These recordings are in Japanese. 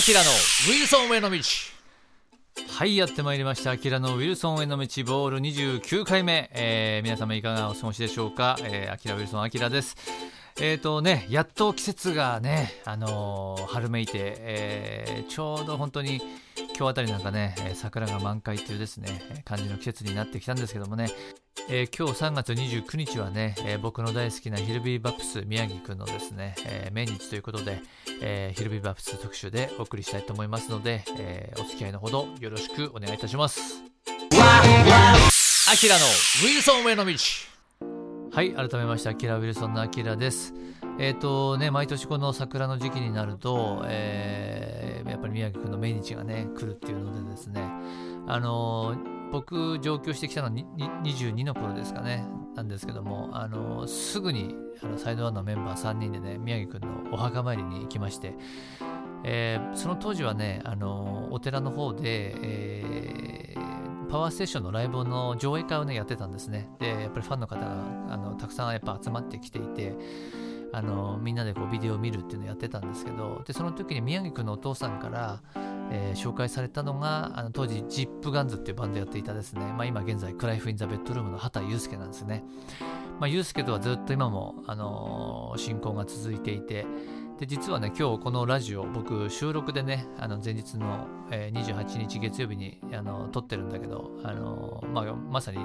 アキラのウィルソンへの道。はいやってまいりました。アキラのウィルソンへの道ボール。29回目、えー、皆様いかがお過ごしでしょうか、えー、アキラウィルソンアキラです。えーとね、やっと季節がね、あのー、春めいて、えー、ちょうど本当に今日あたりなんかね、桜が満開というですね、感じの季節になってきたんですけどもね、えー、今日3月29日はね、えー、僕の大好きなヒルビーバップス宮城くんのですね、えー、命日ということで、えー、ヒルビーバップス特集でお送りしたいと思いますので、えー、お付き合いのほどよろしくお願いいたします。アキラのウィルソン上の道。はい改めましてアキラウィルソンのアキラです。えっ、ー、とね毎年この桜の時期になると、えー、ぱり宮城君の命日がね来るっていうのでですねあの、僕上京してきたのは22の頃ですかねなんですけどもあの、すぐにあのサイドワンのメンバー3人でね宮城君のお墓参りに行きましてえー、その当時はね、あのお寺の方で、えー、パワーステーションのライブの上映会をね、やってたんですね。で、やっぱりファンの方があのたくさんやっぱ集まってきていて、あのみんなでこうビデオを見るっていうのをやってたんですけど、で、その時に宮城君のお父さんから、えー、紹介されたのが、あの当時、ジップガンズっていうバンドやっていたですね、まあ、今現在、クライフ・イン・ザ・ベッドルームの畑祐介なんですね。まあ、祐介とはずっと今も、あのー、親交が続いていて、で実はね今日このラジオ僕収録でねあの前日の、えー、28日月曜日にあの撮ってるんだけど、あのまあ、まさに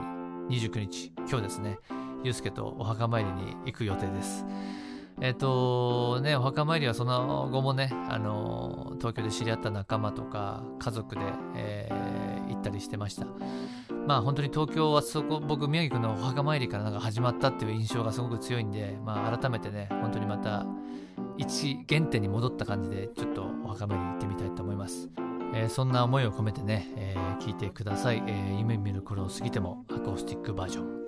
29日今日ですねゆうすけとお墓参りに行く予定ですえっ、とねお墓参りはその後もねあの東京で知り合った仲間とか家族で、えー、行ったりしてました。まあ本当に東京はそこ僕宮城君のお墓参りからなんか始まったっていう印象がすごく強いんで、まあ、改めてね本当にまた一原点に戻った感じでちょっとお墓参り行ってみたいと思います、えー、そんな思いを込めてね、えー、聞いてください、えー、夢見る頃を過ぎてもアコースティックバージョン。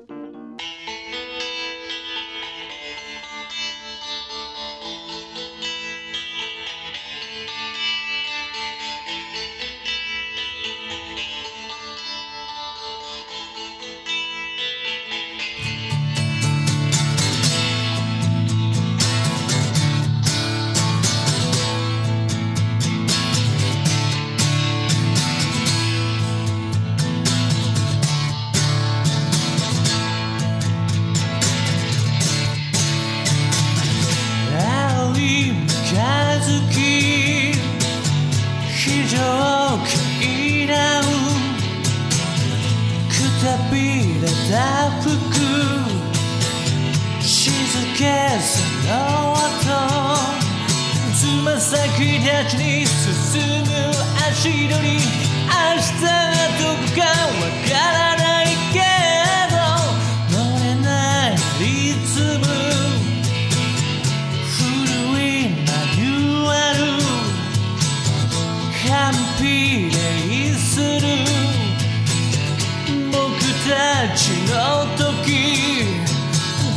つま先立ちに進む足取り。明日はどこかわからないけど乗れないリズム。古いマニュアル。完璧でする。僕たちの時。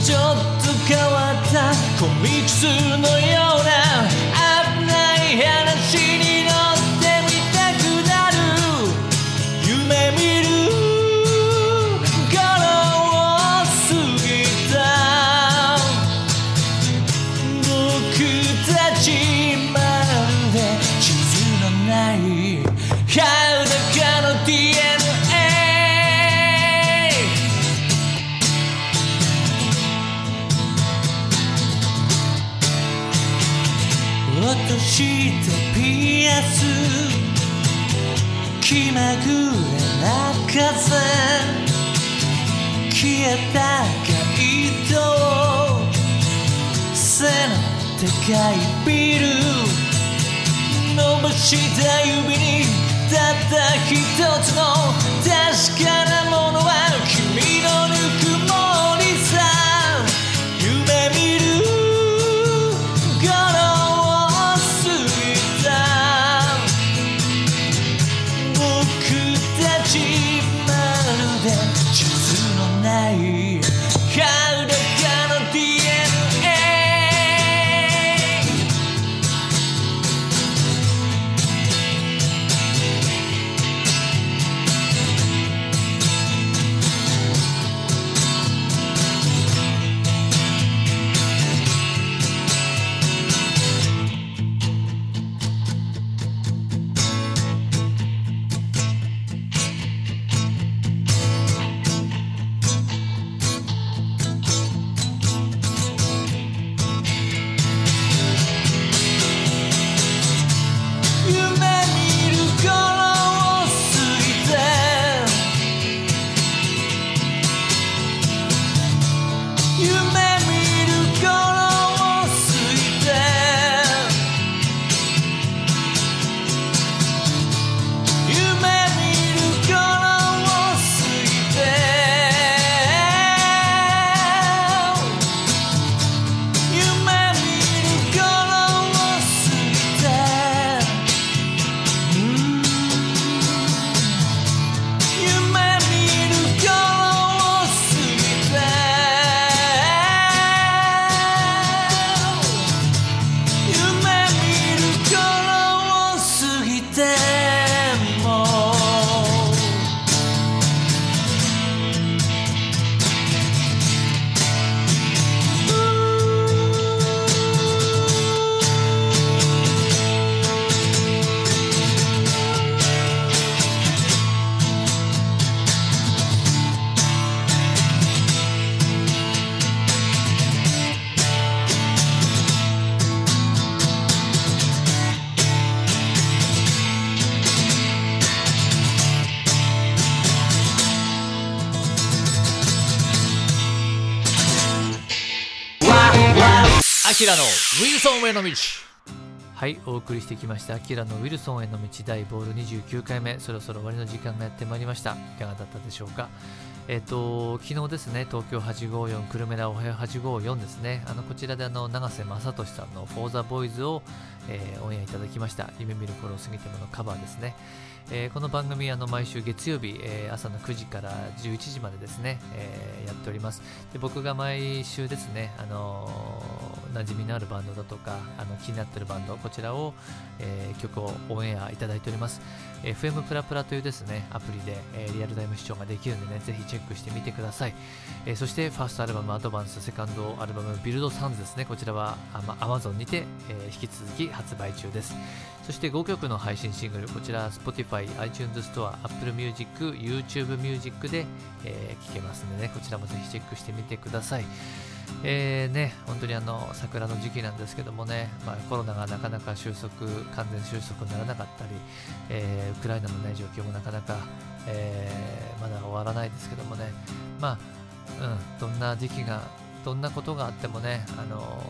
ちょっと変わったコミックス。す気まぐれな風消えた街灯背の高いビル伸ばした指にたった一つの night. キラのウィルソンへの道。はいお送りしてきました。アキラのウィルソンへの道大ボール29回目。そろそろ終わりの時間がやってまいりました。いかがだったでしょうか？えっ、と昨日ですね東京854久留米田おはよう854ですね。あのこちらであの永瀬正俊さんのフォーザボーイズを、えー、オンエアいただきました。夢見る頃を過ぎてものカバーですね。えー、この番組あの毎週月曜日、えー、朝の9時から11時までですね、えー、やっております。で僕が毎週ですね、あの馴染みのあるバンドだとかあの気になってるバンドこちらを、え曲をオンエアいただいております。FM プラプラというですねアプリで、えリアルタイム視聴ができるんでねぜひチェックしてみてください、えそしてファーストアルバムアドバンスセカンドアルバムビルドサンズですね。こちらは Amazon にて、え引き続き発売中です。そして5曲の配信シングルこちら Spotify iTunes Store、Apple Music、YouTube Music で、えー、聴けますのでね、こちらもぜひチェックしてみてください。えーね、本当にあの桜の時期なんですけどもね、まあ、コロナがなかなか収束、完全収束にならなかったり、えー、ウクライナの、ね、状況もなかなか、えー、まだ終わらないですけどもね、まあ、うん、どんな時期が、どんなことがあってもね、あの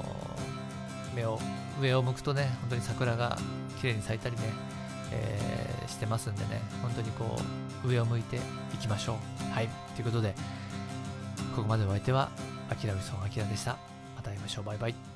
目を上を向くとね、本当に桜が綺麗に咲いたりね、え、してますんでね、本当にこう、上を向いていきましょう。はい。ということで、ここまでお相手は、あきらみそんあきらでした。また会いましょう。バイバイ。